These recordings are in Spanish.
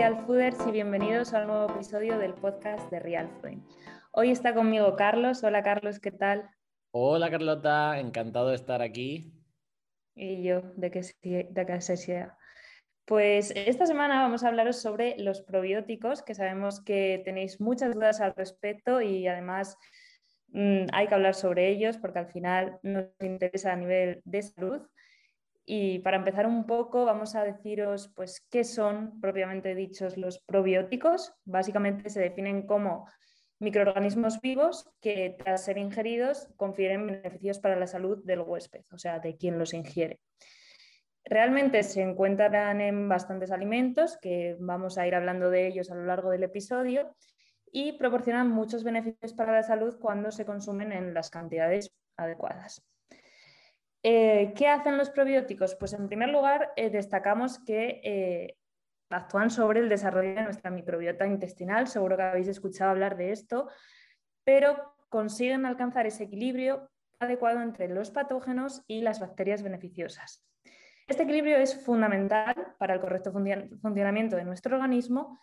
Real Fooders y bienvenidos a un nuevo episodio del podcast de Real Fooding. Hoy está conmigo Carlos. Hola Carlos, ¿qué tal? Hola Carlota, encantado de estar aquí. Y yo, de que, de que se sea. Pues esta semana vamos a hablaros sobre los probióticos, que sabemos que tenéis muchas dudas al respecto y además mm, hay que hablar sobre ellos porque al final nos interesa a nivel de salud. Y para empezar un poco, vamos a deciros pues, qué son propiamente dichos los probióticos. Básicamente se definen como microorganismos vivos que tras ser ingeridos confieren beneficios para la salud del huésped, o sea, de quien los ingiere. Realmente se encuentran en bastantes alimentos, que vamos a ir hablando de ellos a lo largo del episodio, y proporcionan muchos beneficios para la salud cuando se consumen en las cantidades adecuadas. Eh, ¿Qué hacen los probióticos? Pues en primer lugar, eh, destacamos que eh, actúan sobre el desarrollo de nuestra microbiota intestinal, seguro que habéis escuchado hablar de esto, pero consiguen alcanzar ese equilibrio adecuado entre los patógenos y las bacterias beneficiosas. Este equilibrio es fundamental para el correcto funcionamiento de nuestro organismo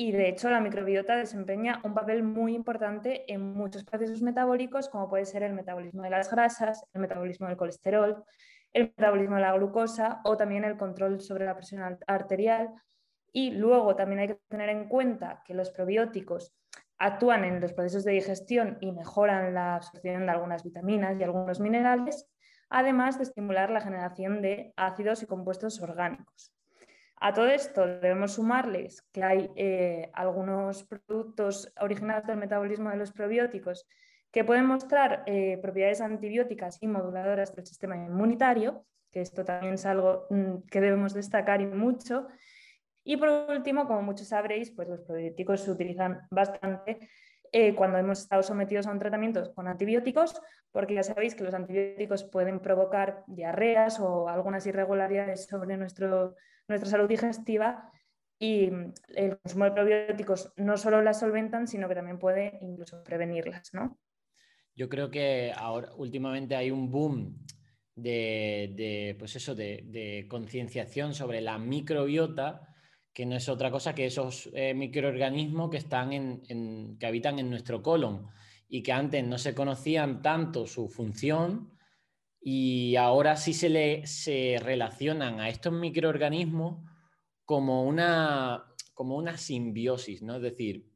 y de hecho la microbiota desempeña un papel muy importante en muchos procesos metabólicos como puede ser el metabolismo de las grasas, el metabolismo del colesterol, el metabolismo de la glucosa o también el control sobre la presión arterial. Y luego también hay que tener en cuenta que los probióticos actúan en los procesos de digestión y mejoran la absorción de algunas vitaminas y algunos minerales, además de estimular la generación de ácidos y compuestos orgánicos. A todo esto debemos sumarles que hay eh, algunos productos originados del metabolismo de los probióticos que pueden mostrar eh, propiedades antibióticas y moduladoras del sistema inmunitario, que esto también es algo mm, que debemos destacar y mucho. Y por último, como muchos sabréis, pues los probióticos se utilizan bastante eh, cuando hemos estado sometidos a un tratamiento con antibióticos, porque ya sabéis que los antibióticos pueden provocar diarreas o algunas irregularidades sobre nuestro, nuestra salud digestiva y mm, el consumo de probióticos no solo las solventan, sino que también puede incluso prevenirlas, ¿no? Yo creo que ahora últimamente hay un boom de, pues de, concienciación sobre la microbiota, que no es otra cosa que esos eh, microorganismos que, están en, que habitan en nuestro colon y que antes no se conocían tanto su función y ahora sí se, le, se relacionan a estos microorganismos como una, como una simbiosis, ¿no? Es decir,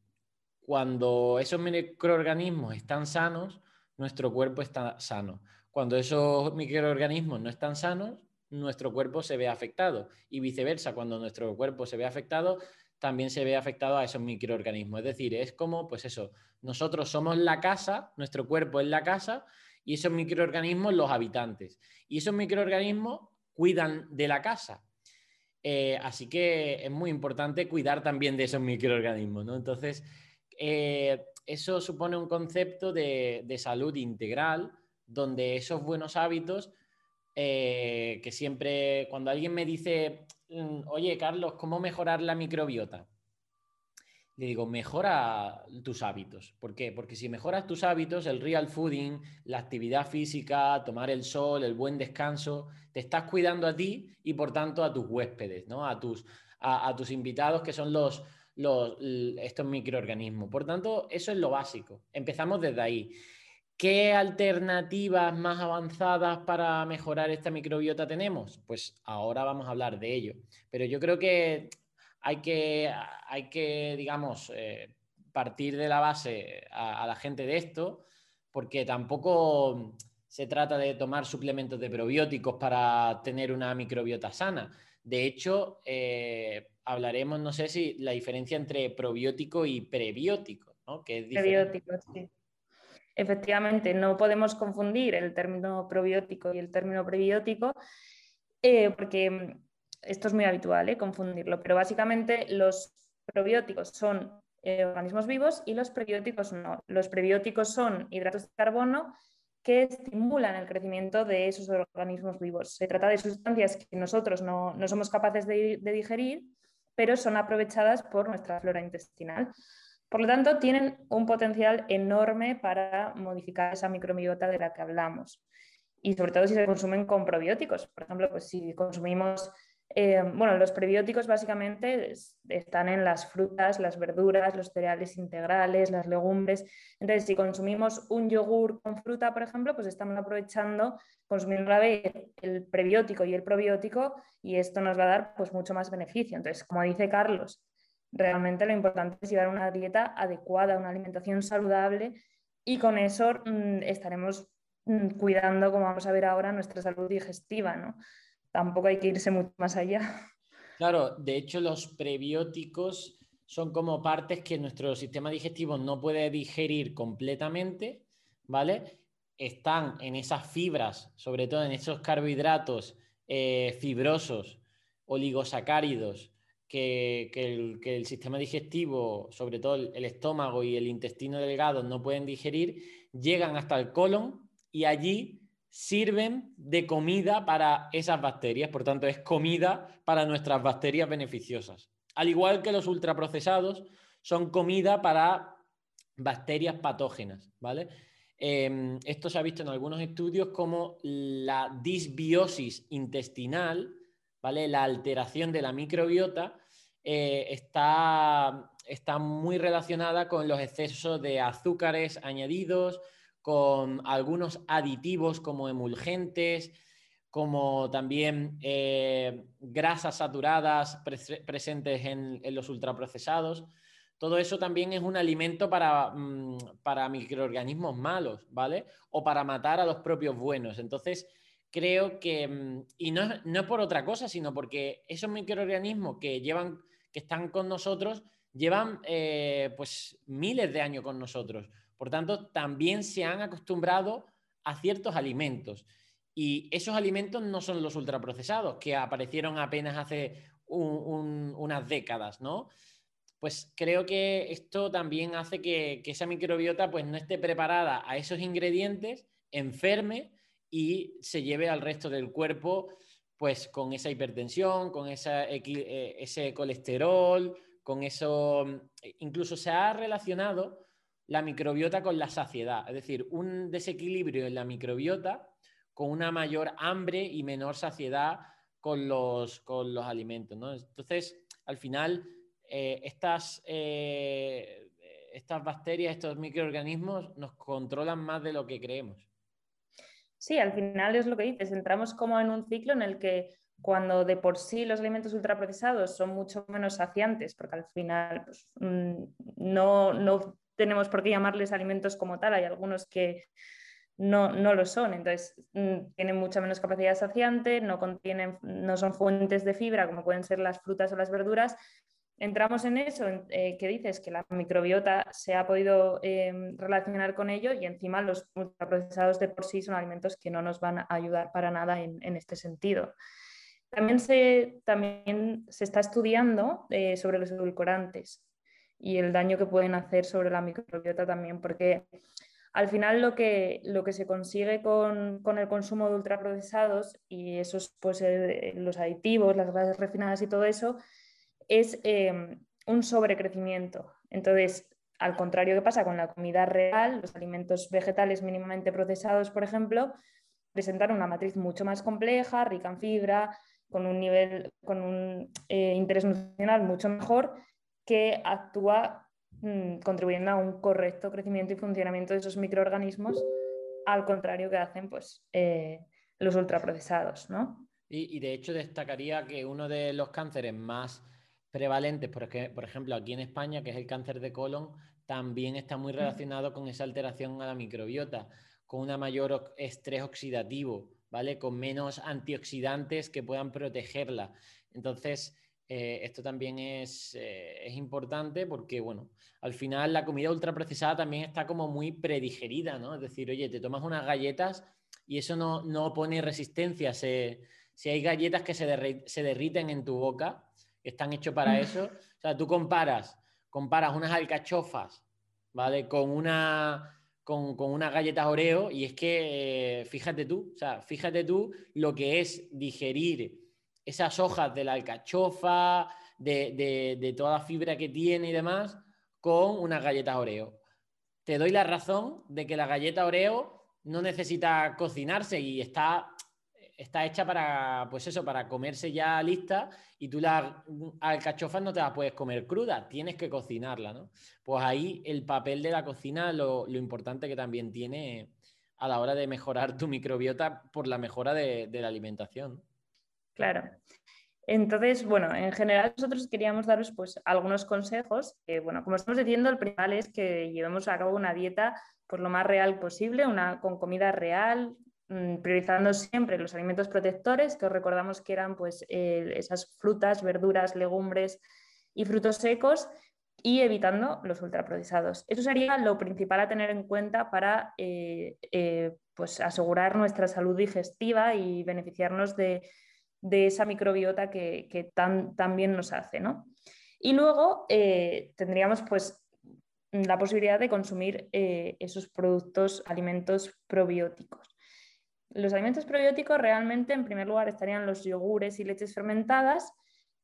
cuando esos microorganismos están sanos, nuestro cuerpo está sano. Cuando esos microorganismos no están sanos, nuestro cuerpo se ve afectado. Y viceversa, cuando nuestro cuerpo se ve afectado, también se ve afectado a esos microorganismos. Es decir, es como, pues eso, nosotros somos la casa, nuestro cuerpo es la casa y esos microorganismos los habitantes. Y esos microorganismos cuidan de la casa. Eh, así que es muy importante cuidar también de esos microorganismos, ¿no? Entonces, eh, eso supone un concepto de, salud integral, donde esos buenos hábitos, eh, que siempre, cuando alguien me dice, mm, oye Carlos, ¿cómo mejorar la microbiota? Le digo, mejora tus hábitos. ¿Por qué? Porque si mejoras tus hábitos, el real fooding, la actividad física, tomar el sol, el buen descanso, te estás cuidando a ti y por tanto a tus huéspedes, ¿no? a, tus, a tus invitados que son los, estos microorganismos. Por tanto, eso es lo básico. Empezamos desde ahí. ¿Qué alternativas más avanzadas para mejorar esta microbiota tenemos? Pues ahora vamos a hablar de ello. Pero yo creo que hay que, hay que digamos, eh, partir de la base a, la gente de esto, porque tampoco se trata de tomar suplementos de probióticos para tener una microbiota sana. De hecho, eh, hablaremos, no sé si la diferencia entre probiótico y prebiótico, ¿no? Prebiótico, sí. Efectivamente, no podemos confundir el término probiótico y el término prebiótico, eh, porque esto es muy habitual, ¿eh? confundirlo, pero básicamente los probióticos son eh, organismos vivos y los prebióticos no. Los prebióticos son hidratos de carbono que estimulan el crecimiento de esos organismos vivos. Se trata de sustancias que nosotros no, somos capaces de, digerir pero son aprovechadas por nuestra flora intestinal. Por lo tanto, tienen un potencial enorme para modificar esa microbiota de la que hablamos. Y sobre todo si se consumen con probióticos. Por ejemplo, pues si consumimos Eh, bueno, los prebióticos básicamente están en las frutas, las verduras, los cereales integrales, las legumbres. Entonces, si consumimos un yogur con fruta, por ejemplo, pues estamos aprovechando, consumiendo a la vez el prebiótico y el probiótico y esto nos va a dar pues mucho más beneficio. Entonces, como dice Carlos, realmente lo importante es llevar una dieta adecuada, una alimentación saludable y con eso mm, estaremos mm, cuidando, como vamos a ver ahora, nuestra salud digestiva, ¿no? tampoco hay que irse mucho más allá. Claro, de hecho los prebióticos son como partes que nuestro sistema digestivo no puede digerir completamente, ¿vale? Están en esas fibras, sobre todo en esos carbohidratos eh, fibrosos, oligosacáridos, que, el, sistema digestivo, sobre todo el estómago y el intestino delgado, no pueden digerir, llegan hasta el colon y allí sirven de comida para esas bacterias, por tanto es comida para nuestras bacterias beneficiosas. Al igual que los ultraprocesados son comida para bacterias patógenas, ¿vale? Em, esto se ha visto en algunos estudios como la disbiosis intestinal, ¿vale? La alteración de la microbiota eh, está, está muy relacionada con los excesos de azúcares añadidos, con algunos aditivos como emulgentes, como también eh, grasas saturadas presentes en, los ultraprocesados. Todo eso también es un alimento para, mm, para, microorganismos malos, ¿vale? O para matar a los propios buenos. Entonces, creo que, mm, y no, no por otra cosa, sino porque esos microorganismos que llevan, que están con nosotros, llevan eh, pues miles de años con nosotros. Por tanto, también se han acostumbrado a ciertos alimentos. Y esos alimentos no son los ultraprocesados, que aparecieron apenas hace unas décadas, ¿no? Pues creo que esto también hace que, esa microbiota pues, no esté preparada a esos ingredientes, enferme y se lleve al resto del cuerpo pues con esa hipertensión, con eh, ese colesterol, con eso, incluso se ha relacionado la microbiota con la saciedad, es decir, un desequilibrio en la microbiota con una mayor hambre y menor saciedad con los, con los alimentos. Entonces, al final, eh, estas, eh, estas bacterias, estos microorganismos nos controlan más de lo que creemos. Sí, al final es lo que dices, entramos como en un ciclo en el que cuando de por sí los alimentos ultraprocesados son mucho menos saciantes, porque al final pues, mm, no, no tenemos por qué llamarles alimentos como tal, hay algunos que no, lo son, entonces mm, tienen mucha menos capacidad saciante, no, contienen, no son fuentes de fibra como pueden ser las frutas o las verduras. Entramos en eso, eh, que dices que la microbiota se ha podido em, relacionar con ello y encima los ultraprocesados de por sí son alimentos que no nos van a ayudar para nada en, este sentido. También se, también se está estudiando eh, sobre los edulcorantes y el daño que pueden hacer sobre la microbiota también, porque al final lo que, lo que se consigue con, el consumo de ultraprocesados y esos, pues, eh, los aditivos, las grasas refinadas y todo eso, es em, un sobrecrecimiento. Entonces, al contrario que pasa con la comida real, los alimentos vegetales mínimamente procesados, por ejemplo, presentan una matriz mucho más compleja, rica en fibra, con un nivel, con un eh, interés nutricional mucho mejor que actúa mm, contribuyendo a un correcto crecimiento y funcionamiento de esos microorganismos, al contrario que hacen pues, eh, los ultraprocesados. ¿no? Y, de hecho destacaría que uno de los cánceres más prevalentes, porque, por ejemplo aquí en España, que es el cáncer de colon, también está muy relacionado con esa alteración a la microbiota, con un mayor estrés oxidativo, ¿vale? Con menos antioxidantes que puedan protegerla. Entonces, eh, esto también eh, es, importante porque, bueno, al final la comida ultraprocesada también está como muy predigerida, ¿no? Es decir, oye, te tomas unas galletas y eso no, no pone resistencia. si hay galletas que se, se, derriten en tu boca, están hechos para eso. O sea, tú comparas, comparas unas alcachofas, ¿vale? Con una... Con, con unas galletas Oreo y es que, eh, fíjate tú, o sea, fíjate tú lo que es digerir esas hojas de la alcachofa, de, toda la fibra que tiene y demás, con unas galletas Oreo. Te doy la razón de que la galleta Oreo no necesita cocinarse y está está hecha para, pues eso, para comerse ya lista y tú la alcachofas no te la puedes comer cruda, tienes que cocinarla, ¿no? Pues ahí el papel de la cocina, lo, importante que también tiene a la hora de mejorar tu microbiota por la mejora de, la alimentación. Claro. Entonces, bueno, en general nosotros queríamos daros pues algunos consejos. Bueno, como estamos diciendo, el principal es que llevemos a cabo una dieta por lo más real posible, una con comida real, priorizando siempre los alimentos protectores, que os recordamos que eran pues esas frutas, verduras, legumbres y frutos secos y evitando los ultraprocesados. Eso sería lo principal a tener en cuenta para eh, eh, pues asegurar nuestra salud digestiva y beneficiarnos de de esa microbiota que, tan, bien nos hace. ¿no? Y luego eh, tendríamos pues la posibilidad de consumir eh, esos productos, alimentos probióticos. Los alimentos probióticos realmente, en primer lugar, estarían los yogures y leches fermentadas.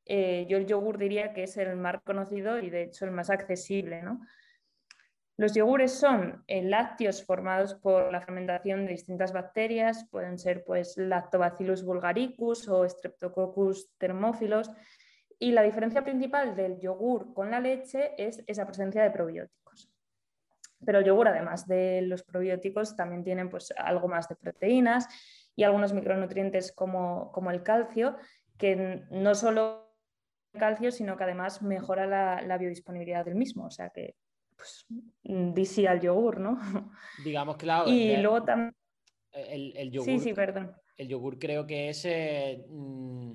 Eh, yo el yogur diría que es el más conocido y de hecho el más accesible. ¿no? Los yogures son eh, lácteos formados por la fermentación de distintas bacterias, pueden ser pues Lactobacillus vulgaricus o Streptococcus thermophilus, y la diferencia principal del yogur con la leche es esa presencia de probióticos. Pero el yogur, además de los probióticos, también tienen pues, algo más de proteínas y algunos micronutrientes como, como el calcio, que no solo el calcio, sino que además mejora la, la biodisponibilidad del mismo. O sea que pues, DC al yogur, ¿no? Digamos, claro. Y luego también... El, yogur, sí, sí, perdón. El yogur creo que es eh, mm,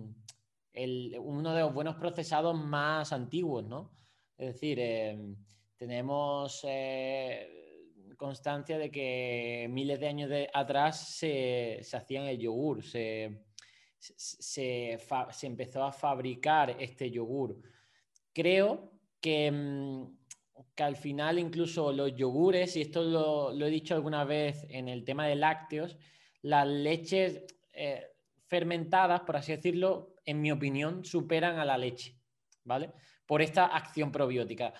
uno de los buenos procesados más antiguos, ¿no? Es decir, em, tenemos eh, constancia de que miles de años de, atrás se, se hacían el yogur, se, se, se, empezó a fabricar este yogur. Creo que mm, que al final incluso los yogures, y esto lo, he dicho alguna vez en el tema de lácteos, las leches eh, fermentadas, por así decirlo, en mi opinión, superan a la leche, ¿vale? Por esta acción probiótica.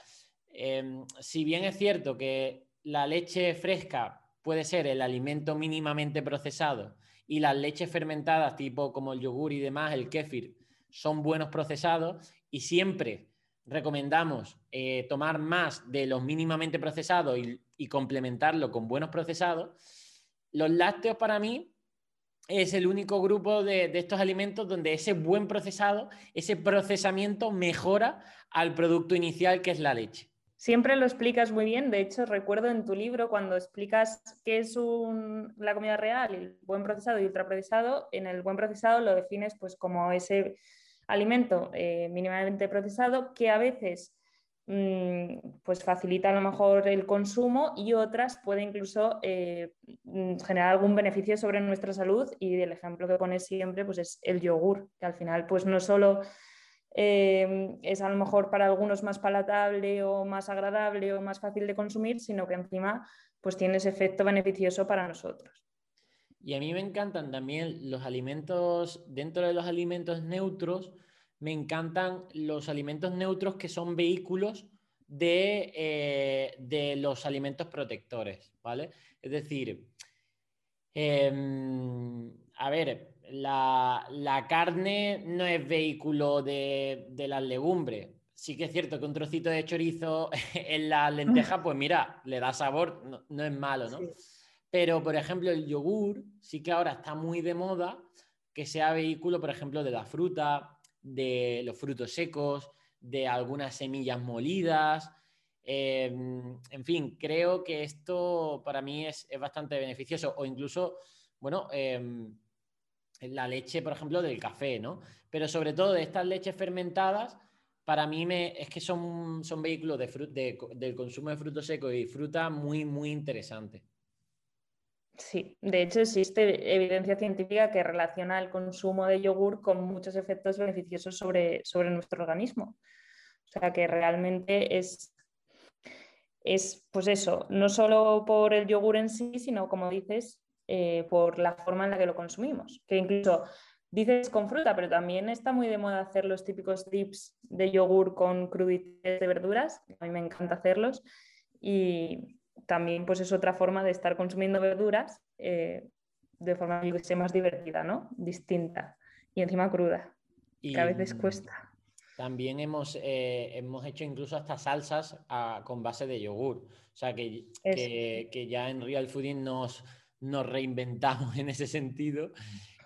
Em, si bien es cierto que la leche fresca puede ser el alimento mínimamente procesado y las leches fermentadas, tipo como el yogur y demás, el kéfir, son buenos procesados y siempre recomendamos eh, tomar más de los mínimamente procesados y, complementarlo con buenos procesados, los lácteos para mí es el único grupo de, estos alimentos donde ese buen procesado, ese procesamiento mejora al producto inicial que es la leche. Siempre lo explicas muy bien. De hecho, recuerdo en tu libro cuando explicas qué es la comida real, el buen procesado y ultraprocesado, en el buen procesado lo defines pues como ese alimento eh, mínimamente procesado que a veces mm, pues facilita a lo mejor el consumo y otras puede incluso eh, mm, generar algún beneficio sobre nuestra salud y el ejemplo que pones siempre pues es el yogur, que al final pues no solo eh, es a lo mejor para algunos más palatable o más agradable o más fácil de consumir, sino que encima pues tiene ese efecto beneficioso para nosotros. Y a mí me encantan también los alimentos, dentro de los alimentos neutros, me encantan los alimentos neutros que son vehículos de, eh, los alimentos protectores, ¿vale? Es decir, em, a ver, la, carne no es vehículo de, las legumbres. Sí que es cierto que un trocito de chorizo en la lenteja, pues mira, le da sabor, no, es malo, ¿no? Pero, por ejemplo, el yogur sí que ahora está muy de moda que sea vehículo, por ejemplo, de la fruta, de los frutos secos, de algunas semillas molidas. Em, en fin, creo que esto para mí es, bastante beneficioso. O incluso, bueno, em, la leche, por ejemplo, del café, ¿no? Pero sobre todo de estas leches fermentadas, para mí me, es que son, son vehículos de, del consumo de frutos secos y fruta muy, muy interesantes. Sí, de hecho existe evidencia científica que relaciona el consumo de yogur con muchos efectos beneficiosos sobre, sobre nuestro organismo. O sea que realmente es, es, pues eso, no solo por el yogur en sí, sino como dices, eh, por la forma en la que lo consumimos. Que incluso dices con fruta, pero también está muy de moda hacer los típicos dips de yogur con crudités de verduras. A mí me encanta hacerlos. Y, también pues es otra forma de estar consumiendo verduras, eh, de forma más divertida, ¿no? Distinta y encima cruda, que a veces cuesta. También hemos, eh, hemos hecho incluso hasta salsas ah, con base de yogur. O sea que, que, ya en Real Fooding nos, nos reinventamos en ese sentido.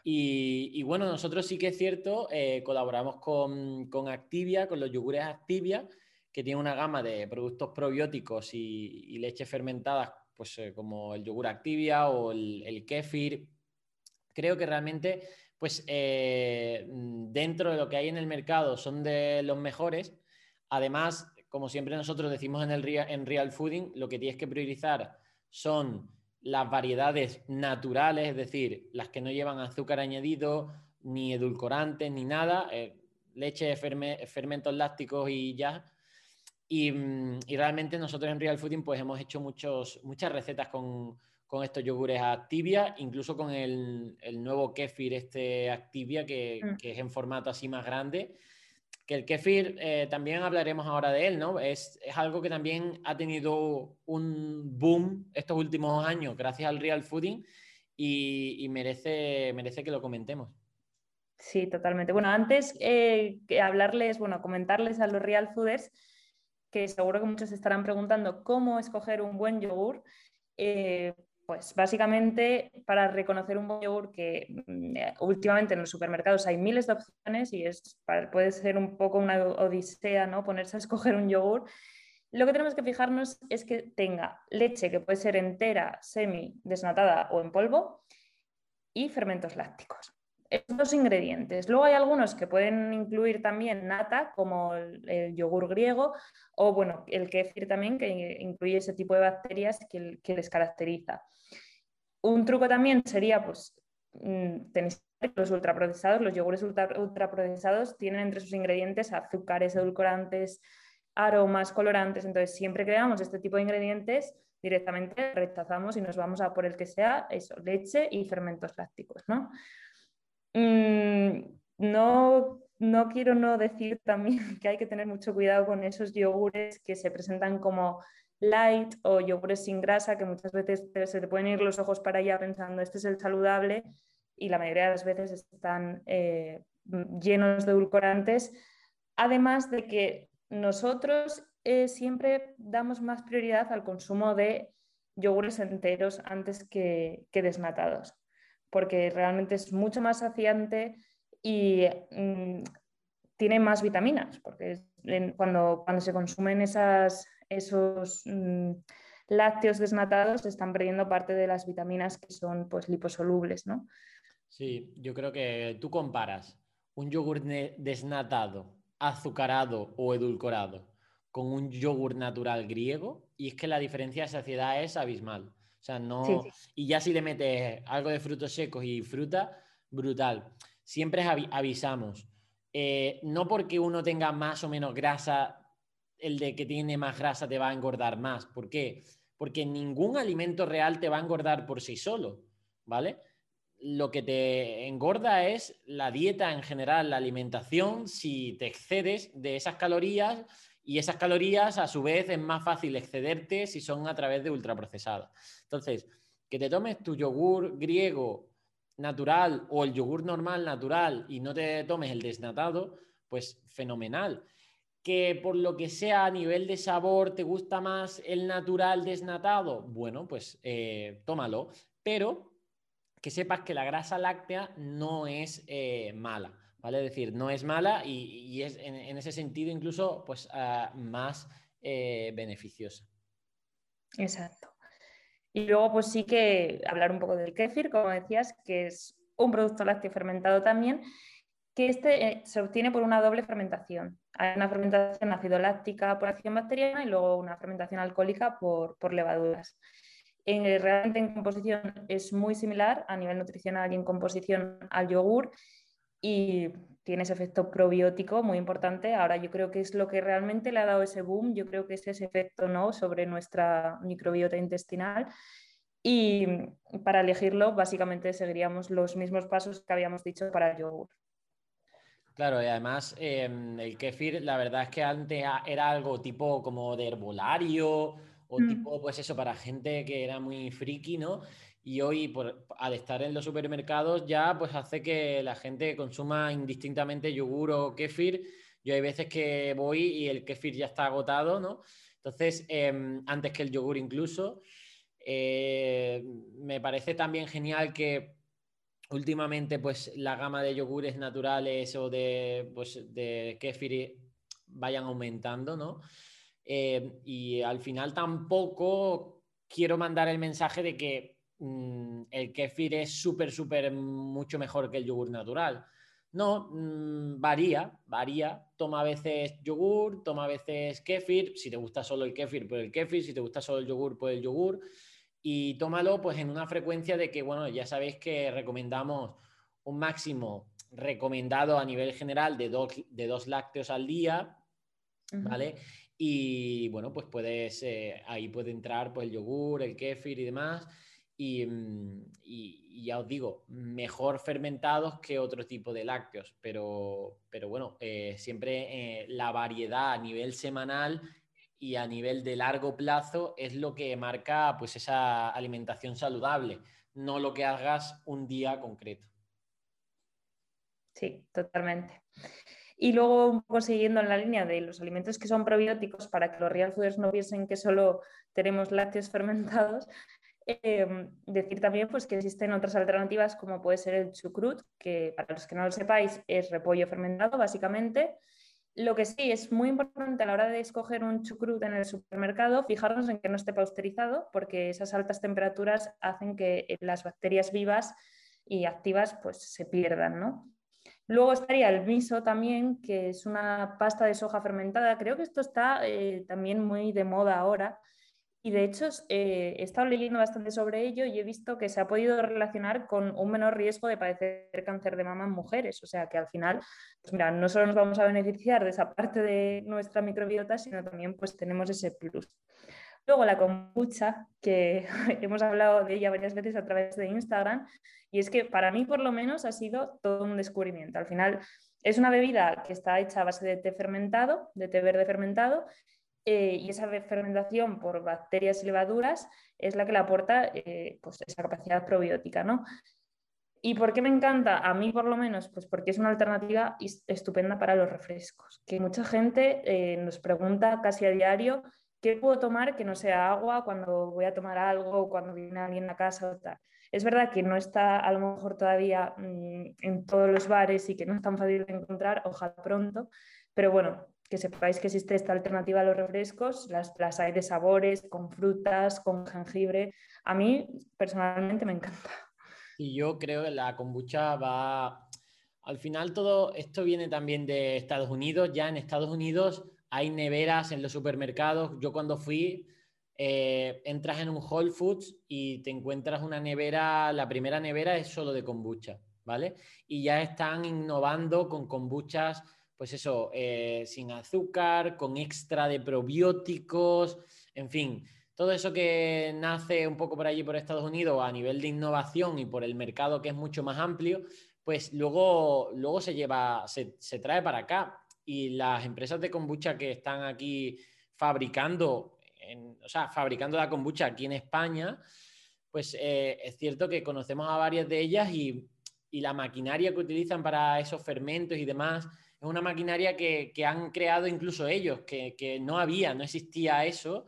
Y, bueno, nosotros sí que es cierto, eh, colaboramos con, con, Activia, con los yogures Activia, que tiene una gama de productos probióticos y, leches fermentadas, pues eh, como el yogur Activia o el, el. Creo que realmente pues eh, dentro de lo que hay en el mercado son de los mejores. Además, como siempre nosotros decimos en, el en Real Fooding, lo que tienes que priorizar son las variedades naturales, es decir, las que no llevan azúcar añadido, ni edulcorantes, ni nada, eh, leche, fermentos lácticos y ya. Y, mm, y, realmente nosotros en Real Fooding pues hemos hecho muchos, muchas recetas con, con estos yogures Activia, incluso con el, nuevo kefir este Activia, que, mm. que, es en formato así más grande. Que el kefir, eh, también hablaremos ahora de él, ¿no? Es, es, algo que también ha tenido un boom estos últimos años gracias al real fooding y, merece, merece que lo comentemos. Sí, totalmente. Bueno, antes eh, que hablarles, bueno, comentarles a los real fooders, que seguro que muchos estarán preguntando cómo escoger un buen yogur. Eh, pues básicamente para reconocer un buen yogur que mm, eh, últimamente en los supermercados hay miles de opciones y es, puede ser un poco una odisea ¿no? ponerse a escoger un yogur. Lo que tenemos que fijarnos es que tenga leche que puede ser entera, semi, desnatada o en polvo y fermentos lácticos estos ingredientes. Luego hay algunos que pueden incluir también nata, como el, yogur griego, o bueno, el kefir también, que incluye ese tipo de bacterias que, les caracteriza. Un truco también sería, pues, mm, tenéis los ultraprocesados, los yogures ultraprocesados tienen entre sus ingredientes azúcares, edulcorantes, aromas, colorantes, entonces siempre que veamos este tipo de ingredientes, directamente rechazamos y nos vamos a por el que sea eso, leche y fermentos lácticos, ¿no? Mm, no, no quiero no decir también que hay que tener mucho cuidado con esos yogures que se presentan como light o yogures sin grasa, que muchas veces se te pueden ir los ojos para allá pensando este es el saludable y la mayoría de las veces están eh, llenos de edulcorantes. Además de que nosotros eh, siempre damos más prioridad al consumo de yogures enteros antes que desnatados porque realmente es mucho más saciante y mm, tiene más vitaminas, porque cuando, cuando se consumen esos mm, lácteos desnatados se están perdiendo parte de las vitaminas que son pues, liposolubles, ¿no? Sí, yo creo que tú comparas un yogur desnatado, azucarado o edulcorado con un yogur natural griego y es que la diferencia de saciedad es abismal. O sea, no. Y ya si le metes algo de frutos secos y fruta, brutal. Siempre avisamos. Eh, no porque uno tenga más o menos grasa, el de que tiene más grasa te va a engordar más. ¿Por qué? Porque ningún alimento real te va a engordar por sí solo, ¿vale? Lo que te engorda es la dieta en general, la alimentación, si te excedes de esas calorías y esas calorías, a su vez, es más fácil excederte si son a través de ultraprocesadas. Entonces, que te tomes tu yogur griego natural o el yogur normal natural y no te tomes el desnatado, pues fenomenal. Que por lo que sea a nivel de sabor te gusta más el natural desnatado, bueno, pues eh, tómalo. Pero que sepas que la grasa láctea no es eh, mala. ¿Vale? Es decir, no es mala y, es en, ese sentido incluso pues, ah, más eh, beneficiosa. Exacto. Y luego pues sí que hablar un poco del kéfir, como decías, que es un producto lácteo fermentado también, que este eh, se obtiene por una doble fermentación. Hay una fermentación ácido láctica por acción bacteriana y luego una fermentación alcohólica por, por levaduras. En, realmente en composición es muy similar a nivel nutricional y en composición al yogur y tiene ese efecto probiótico muy importante. Ahora yo creo que es lo que realmente le ha dado ese boom, yo creo que es ese efecto ¿no? sobre nuestra microbiota intestinal. Y para elegirlo, básicamente seguiríamos los mismos pasos que habíamos dicho para el yogur. Claro, y además em, el kefir, la verdad es que antes era algo tipo como de herbolario o mm. tipo, pues eso, para gente que era muy friki, ¿no? Y hoy, al estar en los supermercados, ya pues hace que la gente consuma indistintamente yogur o kéfir. Yo hay veces que voy y el kéfir ya está agotado, ¿no? Entonces, em, antes que el yogur incluso. Eh, me parece también genial que últimamente pues la gama de yogures naturales o de, pues, de kéfir vayan aumentando, ¿no? Eh, y al final tampoco quiero mandar el mensaje de que mm, el kéfir es súper, súper mucho mejor que el yogur natural. No, mm, varía, varía. Toma a veces yogur, toma a veces kéfir. Si te gusta solo el kéfir, pues el kéfir. Si te gusta solo el yogur, pues el yogur. Y tómalo pues en una frecuencia de que, bueno, ya sabéis que recomendamos un máximo recomendado a nivel general de dos, de dos lácteos al día, ¿vale? Y bueno, pues puedes, eh, ahí puede entrar pues el yogur, el kéfir y demás. Mm, y, ya os digo, mejor fermentados que otro tipo de lácteos, pero, pero bueno, eh, siempre eh, la variedad a nivel semanal y a nivel de largo plazo es lo que marca pues esa alimentación saludable, no lo que hagas un día concreto. Sí, totalmente. Y luego, un poco siguiendo en la línea de los alimentos que son probióticos, para que los real fooders no piensen que solo tenemos lácteos fermentados, Em, decir también pues, que existen otras alternativas como puede ser el chucrut, que para los que no lo sepáis es repollo fermentado básicamente. Lo que sí es muy importante a la hora de escoger un chucrut en el supermercado, fijarnos en que no esté pausterizado, porque esas altas temperaturas hacen que las bacterias vivas y activas pues, se pierdan. ¿no? Luego estaría el miso también, que es una pasta de soja fermentada. Creo que esto está eh, también muy de moda ahora y de hecho, eh, he estado leyendo bastante sobre ello y he visto que se ha podido relacionar con un menor riesgo de padecer cáncer de mama en mujeres. O sea que al final, pues mira, no solo nos vamos a beneficiar de esa parte de nuestra microbiota, sino también pues tenemos ese plus. Luego la kombucha, que hemos hablado de ella varias veces a través de Instagram, y es que para mí por lo menos ha sido todo un descubrimiento. Al final es una bebida que está hecha a base de té fermentado, de té verde fermentado, eh, y esa fermentación por bacterias y levaduras es la que le aporta eh, pues esa capacidad probiótica. ¿no? ¿Y por qué me encanta? A mí por lo menos, pues porque es una alternativa estupenda para los refrescos, que mucha gente eh, nos pregunta casi a diario qué puedo tomar que no sea agua cuando voy a tomar algo, cuando viene alguien a casa o tal. Es verdad que no está a lo mejor todavía mm, en todos los bares y que no es tan fácil de encontrar, ojalá pronto, pero bueno, que sepáis que existe esta alternativa a los refrescos, las, las hay de sabores, con frutas, con jengibre. A mí personalmente me encanta. Y yo creo que la kombucha va... Al final todo esto viene también de Estados Unidos. Ya en Estados Unidos hay neveras en los supermercados. Yo cuando fui, eh, entras en un Whole Foods y te encuentras una nevera, la primera nevera es solo de kombucha, ¿vale? Y ya están innovando con kombuchas pues eso, eh, sin azúcar, con extra de probióticos, en fin, todo eso que nace un poco por allí por Estados Unidos a nivel de innovación y por el mercado que es mucho más amplio, pues luego, luego se lleva, se, trae para acá. Y las empresas de kombucha que están aquí fabricando, o sea, fabricando la kombucha aquí en España, pues eh, es cierto que conocemos a varias de ellas y, y la maquinaria que utilizan para esos fermentos y demás, es una maquinaria que, han creado incluso ellos, que, no había, no existía eso.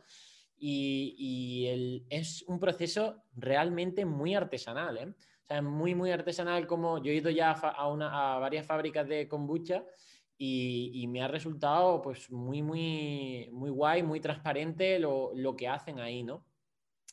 Y, es un proceso realmente muy artesanal. ¿eh? O sea, es muy, muy artesanal como yo he ido ya a, una, a varias fábricas de kombucha y, me ha resultado pues muy, muy, muy guay, muy transparente lo, lo que hacen ahí, ¿no?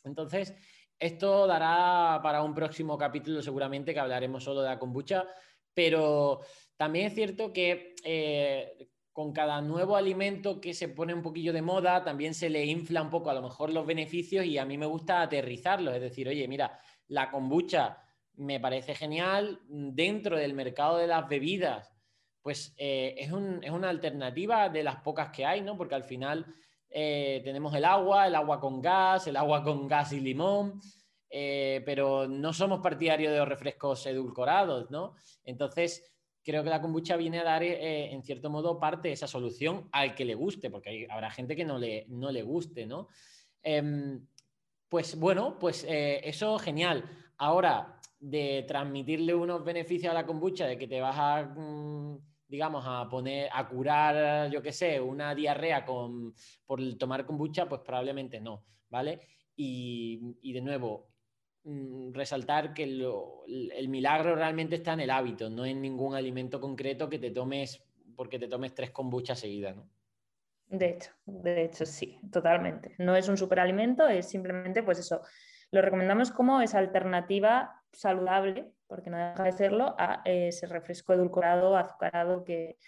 Entonces, esto dará para un próximo capítulo seguramente que hablaremos solo de la kombucha, pero también es cierto que eh, con cada nuevo alimento que se pone un poquillo de moda, también se le infla un poco a lo mejor los beneficios y a mí me gusta aterrizarlos. Es decir, oye, mira, la kombucha me parece genial dentro del mercado de las bebidas. Pues eh, es, una alternativa de las pocas que hay, ¿no? Porque al final eh, tenemos el agua, el agua con gas, el agua con gas y limón, pero no somos partidarios de los refrescos edulcorados, ¿no? Entonces, creo que la kombucha viene a dar, eh, en cierto modo, parte de esa solución al que le guste, porque habrá gente que no le, no le guste, ¿no? Em, Pues bueno, pues eh, eso genial. Ahora, de transmitirle unos beneficios a la kombucha, de que te vas a, mm, digamos, a poner, a curar, yo qué sé, una diarrea con, por tomar kombucha, pues probablemente no, ¿vale? Y, de nuevo, resaltar que el milagro realmente está en el hábito, no en ningún alimento concreto que te tomes, porque te tomes tres kombuchas seguidas, ¿no? De hecho, de hecho, sí, totalmente. No es un superalimento, es simplemente, pues eso, lo recomendamos como esa alternativa saludable, porque no deja de serlo, a ese refresco edulcorado, azucarado que,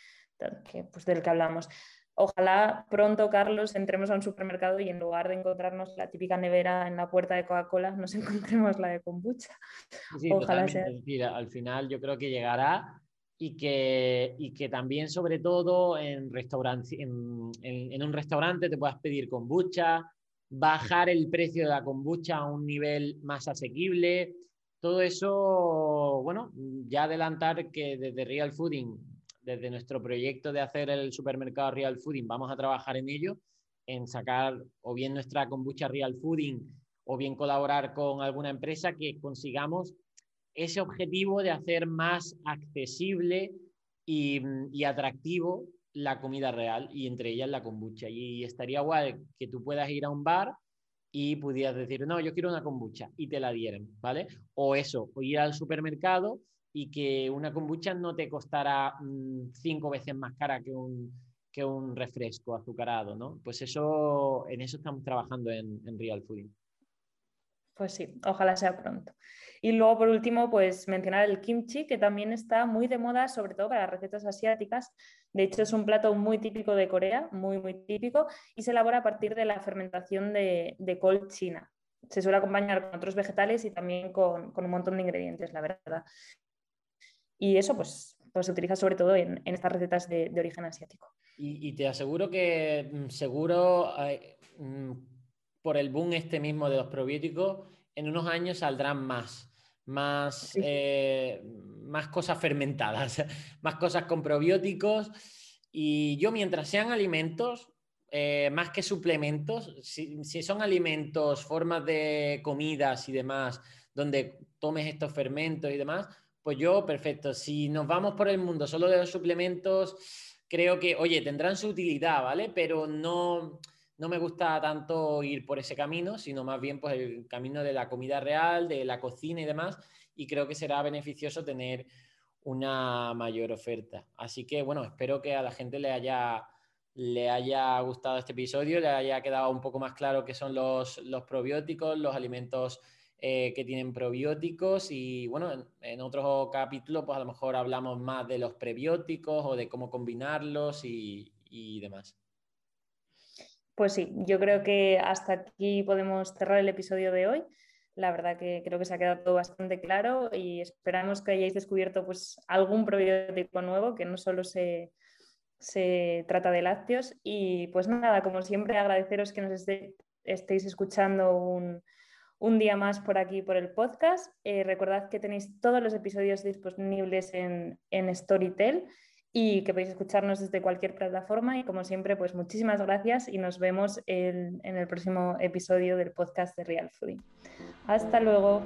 pues del que hablamos. Ojalá pronto, Carlos, entremos a un supermercado y en lugar de encontrarnos la típica nevera en la puerta de Coca-Cola, nos encontremos la de kombucha. Ojalá sea. al final yo creo que llegará y que, y que también, sobre todo, en, en, en, un restaurante te puedas pedir kombucha, bajar el precio de la kombucha a un nivel más asequible. Todo eso, bueno, ya adelantar que desde Real Fooding, desde nuestro proyecto de hacer el supermercado Real Fooding, vamos a trabajar en ello, en sacar o bien nuestra kombucha Real Fooding o bien colaborar con alguna empresa que consigamos ese objetivo de hacer más accesible y, atractivo la comida real y entre ellas la kombucha. Y estaría guay que tú puedas ir a un bar y pudieras decir, no, yo quiero una kombucha y te la dieran, ¿vale? O eso, o ir al supermercado y que una kombucha no te costara mm, cinco veces más cara que un, que un refresco azucarado, ¿no? Pues eso, en eso estamos trabajando en, Real Fooding. Pues sí, ojalá sea pronto. Y luego, por último, pues mencionar el kimchi, que también está muy de moda, sobre todo para recetas asiáticas. De hecho, es un plato muy típico de Corea, muy, muy típico, y se elabora a partir de la fermentación de, col china. Se suele acompañar con otros vegetales y también con, un montón de ingredientes, la verdad. Y eso, pues, pues se utiliza sobre todo en, estas recetas de, origen asiático. Y, te aseguro que mm, seguro mm, por el boom este mismo de los probióticos, en unos años saldrán más, más, eh, más cosas fermentadas, más cosas con probióticos. Y yo, mientras sean alimentos, eh, más que suplementos, si, son alimentos, formas de comidas y demás, donde tomes estos fermentos y demás, pues yo, perfecto. Si nos vamos por el mundo solo de los suplementos, creo que, oye, tendrán su utilidad, ¿vale? Pero no, no me gusta tanto ir por ese camino, sino más bien pues, el camino de la comida real, de la cocina y demás, y creo que será beneficioso tener una mayor oferta. Así que bueno, espero que a la gente le haya, le haya gustado este episodio, le haya quedado un poco más claro qué son los, probióticos, los alimentos eh, que tienen probióticos y bueno, en, otro capítulo pues a lo mejor hablamos más de los prebióticos o de cómo combinarlos y demás. Pues sí, yo creo que hasta aquí podemos cerrar el episodio de hoy. La verdad que creo que se ha quedado todo bastante claro y esperamos que hayáis descubierto pues, algún probiótico nuevo que no solo se, trata de lácteos. Y pues nada, como siempre, agradeceros que nos estéis escuchando un, día más por aquí por el podcast. Eh, recordad que tenéis todos los episodios disponibles en, en Storytel y que podéis escucharnos desde cualquier plataforma y como siempre pues muchísimas gracias y nos vemos en, en el próximo episodio del podcast de Real Fooding. Hasta luego.